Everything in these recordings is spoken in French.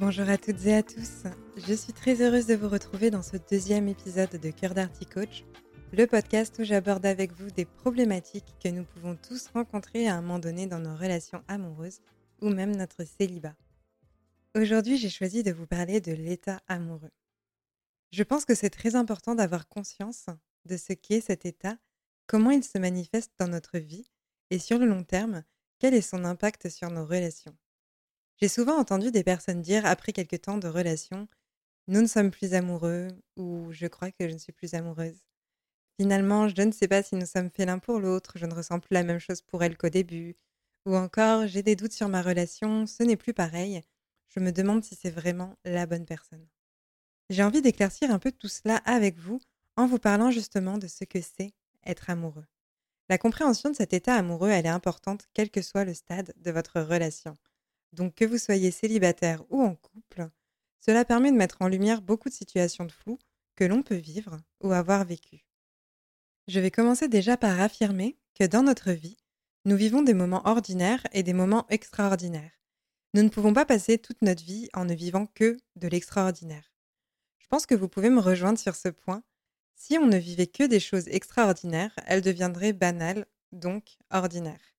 Bonjour à toutes et à tous, je suis très heureuse de vous retrouver dans ce deuxième épisode de Cœur d'Arty Coach, le podcast où j'aborde avec vous des problématiques que nous pouvons tous rencontrer à un moment donné dans nos relations amoureuses ou même notre célibat. Aujourd'hui, j'ai choisi de vous parler de l'état amoureux. Je pense que c'est très important d'avoir conscience de ce qu'est cet état, comment il se manifeste dans notre vie et sur le long terme, quel est son impact sur nos relations. J'ai souvent entendu des personnes dire après quelques temps de relation Nous ne sommes plus amoureux ou Je crois que je ne suis plus amoureuse. Finalement, je ne sais pas si nous sommes faits l'un pour l'autre, je ne ressens plus la même chose pour elle qu'au début. Ou encore, j'ai des doutes sur ma relation, ce n'est plus pareil. Je me demande si c'est vraiment la bonne personne. J'ai envie d'éclaircir un peu tout cela avec vous en vous parlant justement de ce que c'est être amoureux. La compréhension de cet état amoureux, elle est importante quel que soit le stade de votre relation. Donc que vous soyez célibataire ou en couple, cela permet de mettre en lumière beaucoup de situations de flou que l'on peut vivre ou avoir vécues. Je vais commencer déjà par affirmer que dans notre vie, nous vivons des moments ordinaires et des moments extraordinaires. Nous ne pouvons pas passer toute notre vie en ne vivant que de l'extraordinaire. Je pense que vous pouvez me rejoindre sur ce point. Si on ne vivait que des choses extraordinaires, elles deviendraient banales, donc ordinaires.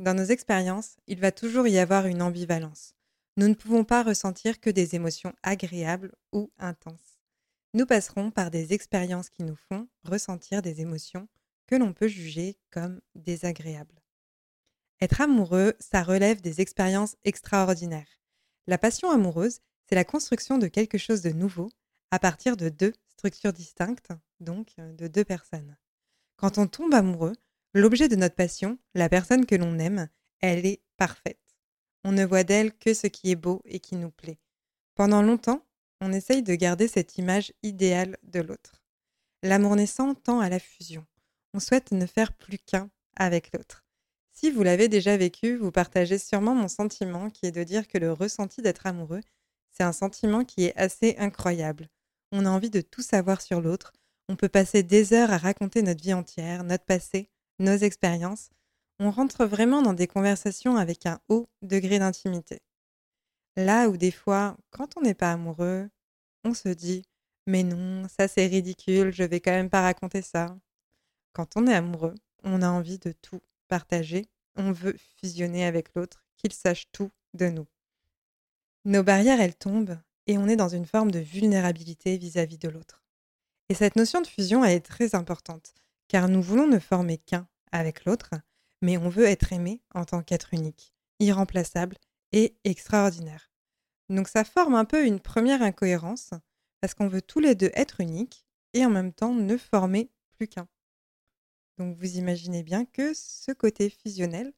Dans nos expériences, il va toujours y avoir une ambivalence. Nous ne pouvons pas ressentir que des émotions agréables ou intenses. Nous passerons par des expériences qui nous font ressentir des émotions que l'on peut juger comme désagréables. Être amoureux, ça relève des expériences extraordinaires. La passion amoureuse, c'est la construction de quelque chose de nouveau à partir de deux structures distinctes, donc de deux personnes. Quand on tombe amoureux, L'objet de notre passion, la personne que l'on aime, elle est parfaite. On ne voit d'elle que ce qui est beau et qui nous plaît. Pendant longtemps, on essaye de garder cette image idéale de l'autre. L'amour naissant tend à la fusion. On souhaite ne faire plus qu'un avec l'autre. Si vous l'avez déjà vécu, vous partagez sûrement mon sentiment qui est de dire que le ressenti d'être amoureux, c'est un sentiment qui est assez incroyable. On a envie de tout savoir sur l'autre. On peut passer des heures à raconter notre vie entière, notre passé, nos expériences, on rentre vraiment dans des conversations avec un haut degré d'intimité. Là où des fois, quand on n'est pas amoureux, on se dit mais non, ça c'est ridicule, je vais quand même pas raconter ça. Quand on est amoureux, on a envie de tout partager, on veut fusionner avec l'autre, qu'il sache tout de nous. Nos barrières, elles tombent et on est dans une forme de vulnérabilité vis-à-vis de l'autre. Et cette notion de fusion, elle est très importante car nous voulons ne former qu'un avec l'autre, mais on veut être aimé en tant qu'être unique, irremplaçable et extraordinaire. Donc ça forme un peu une première incohérence, parce qu'on veut tous les deux être uniques et en même temps ne former plus qu'un. Donc vous imaginez bien que ce côté fusionnel,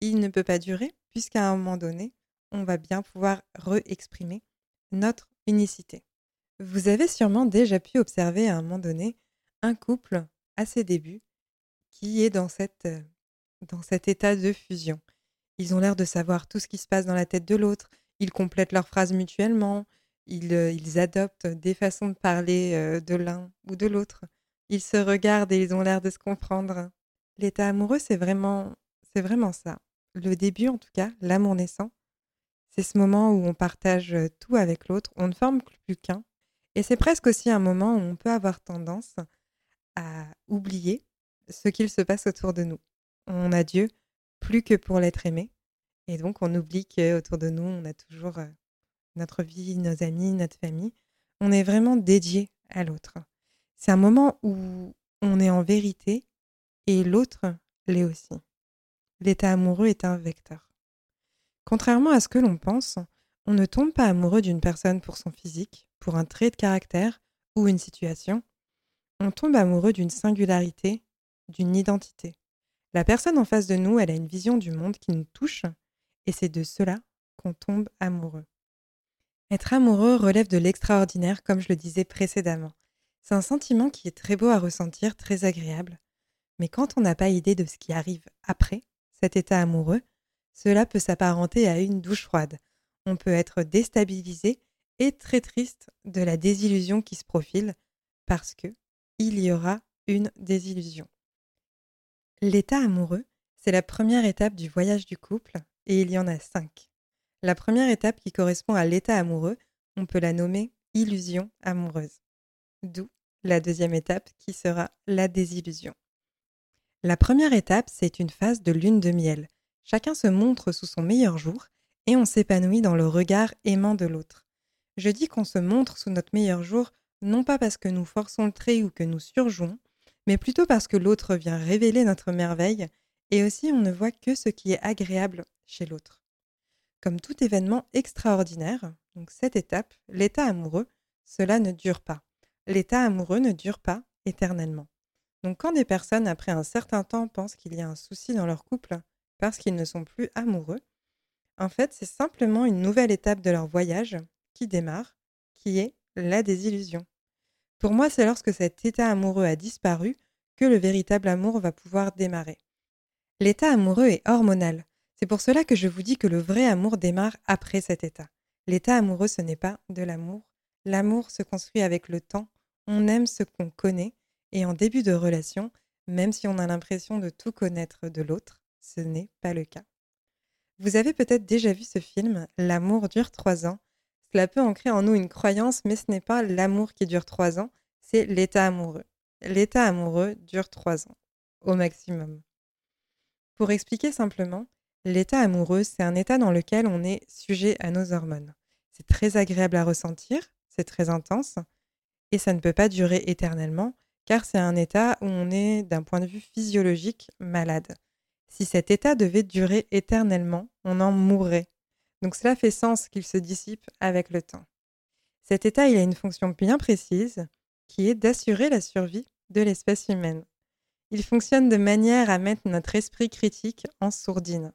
il ne peut pas durer, puisqu'à un moment donné, on va bien pouvoir re-exprimer notre unicité. Vous avez sûrement déjà pu observer à un moment donné un couple à ses débuts, qui est dans, cette, dans cet état de fusion. Ils ont l'air de savoir tout ce qui se passe dans la tête de l'autre, ils complètent leurs phrases mutuellement, ils, ils adoptent des façons de parler de l'un ou de l'autre. Ils se regardent et ils ont l'air de se comprendre. L'état amoureux, c'est vraiment, c'est vraiment ça. Le début, en tout cas, l'amour naissant, c'est ce moment où on partage tout avec l'autre, on ne forme plus qu'un. Et c'est presque aussi un moment où on peut avoir tendance à oublier ce qu'il se passe autour de nous. On a Dieu plus que pour l'être aimé. Et donc, on oublie qu'autour de nous, on a toujours euh, notre vie, nos amis, notre famille. On est vraiment dédié à l'autre. C'est un moment où on est en vérité et l'autre l'est aussi. L'état amoureux est un vecteur. Contrairement à ce que l'on pense, on ne tombe pas amoureux d'une personne pour son physique, pour un trait de caractère ou une situation, on tombe amoureux d'une singularité, d'une identité. La personne en face de nous, elle a une vision du monde qui nous touche, et c'est de cela qu'on tombe amoureux. Être amoureux relève de l'extraordinaire, comme je le disais précédemment. C'est un sentiment qui est très beau à ressentir, très agréable. Mais quand on n'a pas idée de ce qui arrive après cet état amoureux, cela peut s'apparenter à une douche froide. On peut être déstabilisé et très triste de la désillusion qui se profile parce que il y aura une désillusion. L'état amoureux, c'est la première étape du voyage du couple et il y en a cinq. La première étape qui correspond à l'état amoureux, on peut la nommer illusion amoureuse. D'où la deuxième étape qui sera la désillusion. La première étape, c'est une phase de lune de miel. Chacun se montre sous son meilleur jour et on s'épanouit dans le regard aimant de l'autre. Je dis qu'on se montre sous notre meilleur jour, non pas parce que nous forçons le trait ou que nous surjouons, mais plutôt parce que l'autre vient révéler notre merveille et aussi on ne voit que ce qui est agréable chez l'autre. Comme tout événement extraordinaire, donc cette étape, l'état amoureux, cela ne dure pas. L'état amoureux ne dure pas éternellement. Donc quand des personnes, après un certain temps, pensent qu'il y a un souci dans leur couple parce qu'ils ne sont plus amoureux, en fait, c'est simplement une nouvelle étape de leur voyage qui démarre, qui est la désillusion. Pour moi, c'est lorsque cet état amoureux a disparu que le véritable amour va pouvoir démarrer. L'état amoureux est hormonal. C'est pour cela que je vous dis que le vrai amour démarre après cet état. L'état amoureux, ce n'est pas de l'amour. L'amour se construit avec le temps. On aime ce qu'on connaît et en début de relation, même si on a l'impression de tout connaître de l'autre, ce n'est pas le cas. Vous avez peut-être déjà vu ce film, L'amour dure trois ans. Cela peut ancrer en nous une croyance, mais ce n'est pas l'amour qui dure trois ans, c'est l'état amoureux. L'état amoureux dure trois ans, au maximum. Pour expliquer simplement, l'état amoureux, c'est un état dans lequel on est sujet à nos hormones. C'est très agréable à ressentir, c'est très intense, et ça ne peut pas durer éternellement, car c'est un état où on est, d'un point de vue physiologique, malade. Si cet état devait durer éternellement, on en mourrait. Donc cela fait sens qu'il se dissipe avec le temps. Cet état, il a une fonction bien précise, qui est d'assurer la survie de l'espèce humaine. Il fonctionne de manière à mettre notre esprit critique en sourdine.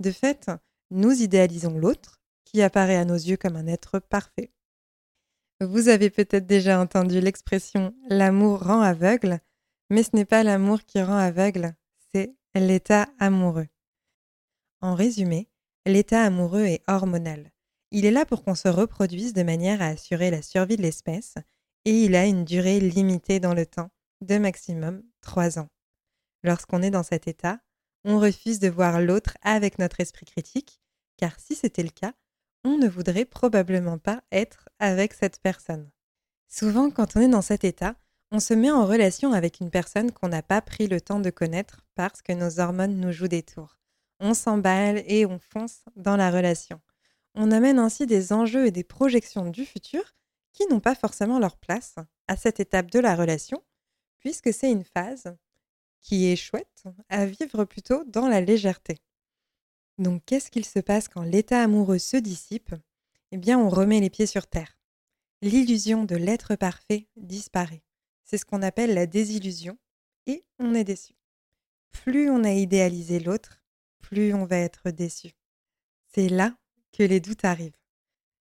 De fait, nous idéalisons l'autre, qui apparaît à nos yeux comme un être parfait. Vous avez peut-être déjà entendu l'expression l'amour rend aveugle, mais ce n'est pas l'amour qui rend aveugle, c'est l'état amoureux. En résumé, l'état amoureux est hormonal. Il est là pour qu'on se reproduise de manière à assurer la survie de l'espèce, et il a une durée limitée dans le temps, de maximum trois ans. Lorsqu'on est dans cet état, on refuse de voir l'autre avec notre esprit critique, car si c'était le cas, on ne voudrait probablement pas être avec cette personne. Souvent, quand on est dans cet état, on se met en relation avec une personne qu'on n'a pas pris le temps de connaître parce que nos hormones nous jouent des tours. On s'emballe et on fonce dans la relation. On amène ainsi des enjeux et des projections du futur qui n'ont pas forcément leur place à cette étape de la relation, puisque c'est une phase qui est chouette à vivre plutôt dans la légèreté. Donc qu'est-ce qu'il se passe quand l'état amoureux se dissipe? Eh bien on remet les pieds sur terre. L'illusion de l'être parfait disparaît. C'est ce qu'on appelle la désillusion et on est déçu. Plus on a idéalisé l'autre, plus on va être déçu. C'est là que les doutes arrivent.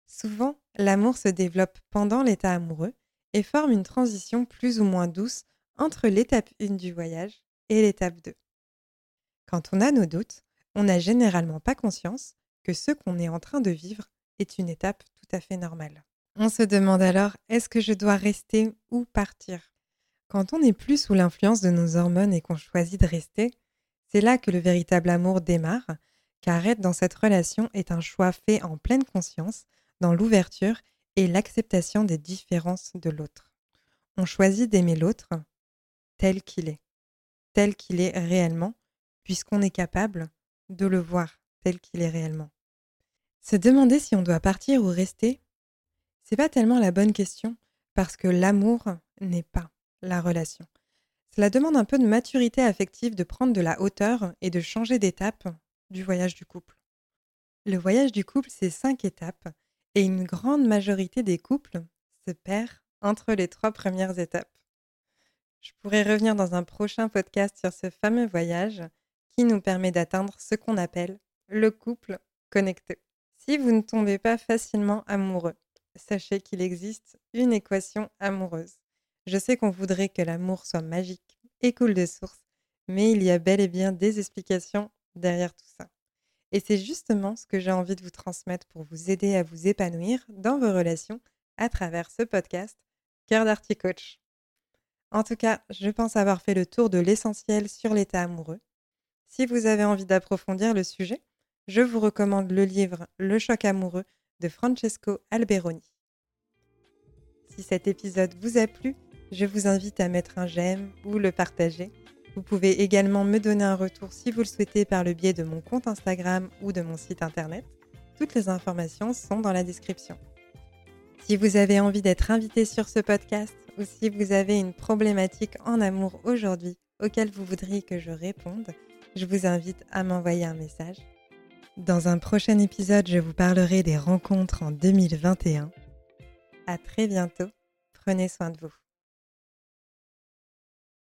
Souvent, l'amour se développe pendant l'état amoureux et forme une transition plus ou moins douce entre l'étape 1 du voyage et l'étape 2. Quand on a nos doutes, on n'a généralement pas conscience que ce qu'on est en train de vivre est une étape tout à fait normale. On se demande alors est-ce que je dois rester ou partir? Quand on n'est plus sous l'influence de nos hormones et qu'on choisit de rester, c'est là que le véritable amour démarre, car être dans cette relation est un choix fait en pleine conscience, dans l'ouverture et l'acceptation des différences de l'autre. On choisit d'aimer l'autre tel qu'il est, tel qu'il est réellement, puisqu'on est capable de le voir tel qu'il est réellement. Se demander si on doit partir ou rester, c'est pas tellement la bonne question, parce que l'amour n'est pas la relation. Cela demande un peu de maturité affective de prendre de la hauteur et de changer d'étape du voyage du couple. Le voyage du couple, c'est cinq étapes, et une grande majorité des couples se perd entre les trois premières étapes. Je pourrais revenir dans un prochain podcast sur ce fameux voyage, qui nous permet d'atteindre ce qu'on appelle le couple connecté. Si vous ne tombez pas facilement amoureux, sachez qu'il existe une équation amoureuse. Je sais qu'on voudrait que l'amour soit magique et coule de source, mais il y a bel et bien des explications derrière tout ça. Et c'est justement ce que j'ai envie de vous transmettre pour vous aider à vous épanouir dans vos relations à travers ce podcast Cœur d'Arty Coach. En tout cas, je pense avoir fait le tour de l'essentiel sur l'état amoureux. Si vous avez envie d'approfondir le sujet, je vous recommande le livre Le choc amoureux de Francesco Alberoni. Si cet épisode vous a plu, je vous invite à mettre un j'aime ou le partager. Vous pouvez également me donner un retour si vous le souhaitez par le biais de mon compte Instagram ou de mon site internet. Toutes les informations sont dans la description. Si vous avez envie d'être invité sur ce podcast ou si vous avez une problématique en amour aujourd'hui auquel vous voudriez que je réponde, je vous invite à m'envoyer un message. Dans un prochain épisode, je vous parlerai des rencontres en 2021. À très bientôt. Prenez soin de vous.